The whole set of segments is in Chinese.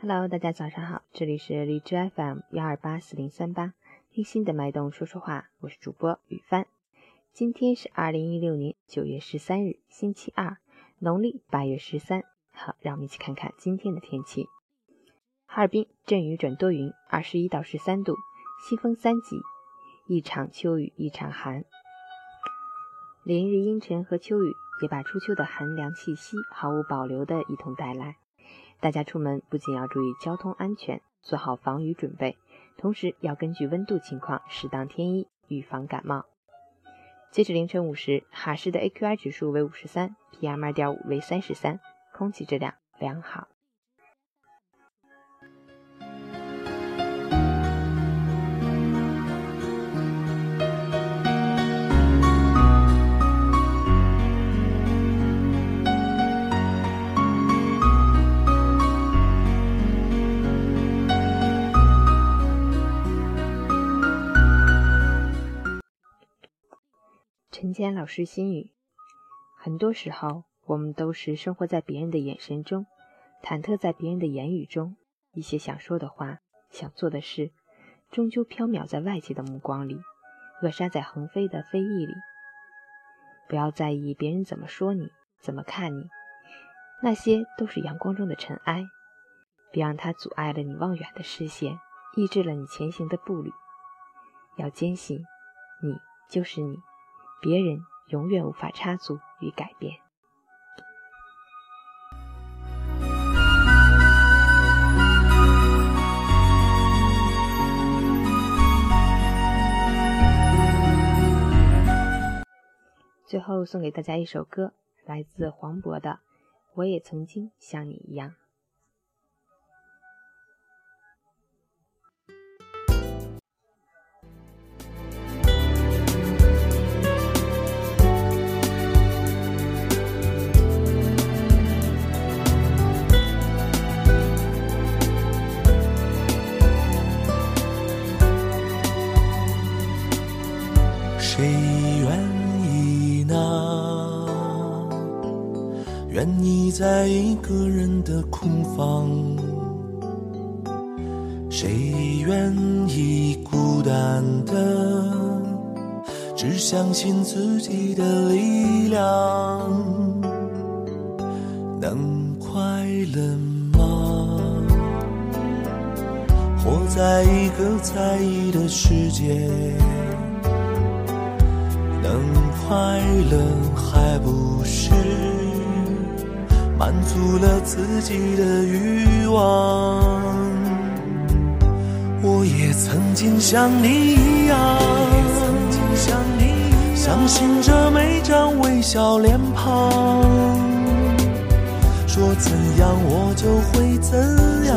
Hello，大家早上好，这里是荔枝 FM 幺二八四零三八，听心的脉动说说话，我是主播雨帆。今天是二零一六年九月十三日，星期二，农历八月十三。好，让我们一起看看今天的天气。哈尔滨阵雨转多云，二十一到十三度，西风三级，一场秋雨一场寒。连日阴沉和秋雨也把初秋的寒凉气息毫无保留的一同带来。大家出门不仅要注意交通安全，做好防雨准备，同时要根据温度情况适当添衣，预防感冒。截止凌晨五时，哈市的 AQI 指数为五十三，PM 二点五为三十三，空气质量良好。陈坚老师心语：很多时候，我们都是生活在别人的眼神中，忐忑在别人的言语中，一些想说的话、想做的事，终究飘渺在外界的目光里，扼杀在横飞的非议里。不要在意别人怎么说你、怎么看你，那些都是阳光中的尘埃，别让它阻碍了你望远的视线，抑制了你前行的步履。要坚信，你就是你。别人永远无法插足与改变。最后送给大家一首歌，来自黄渤的《我也曾经像你一样》。谁愿意呢？愿意在一个人的空房？谁愿意孤单的，只相信自己的力量？能快乐吗？活在一个在意的世界。能快乐还不是满足了自己的欲望？我也曾经像你一样，相信着每张微笑脸庞，说怎样我就会怎样，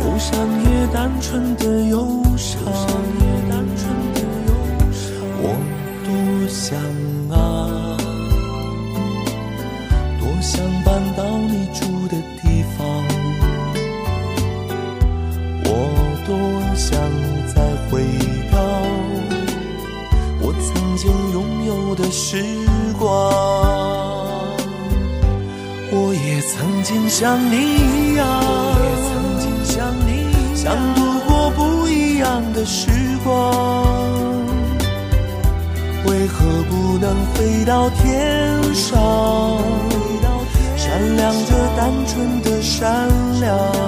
忧伤也单纯的忧伤。我多想啊，多想搬到你住的地方，我多想再回到我曾经拥有的时光。我也曾经像你一样，想度过不一样的时光。为何不能飞到天上，闪亮着单纯的善良？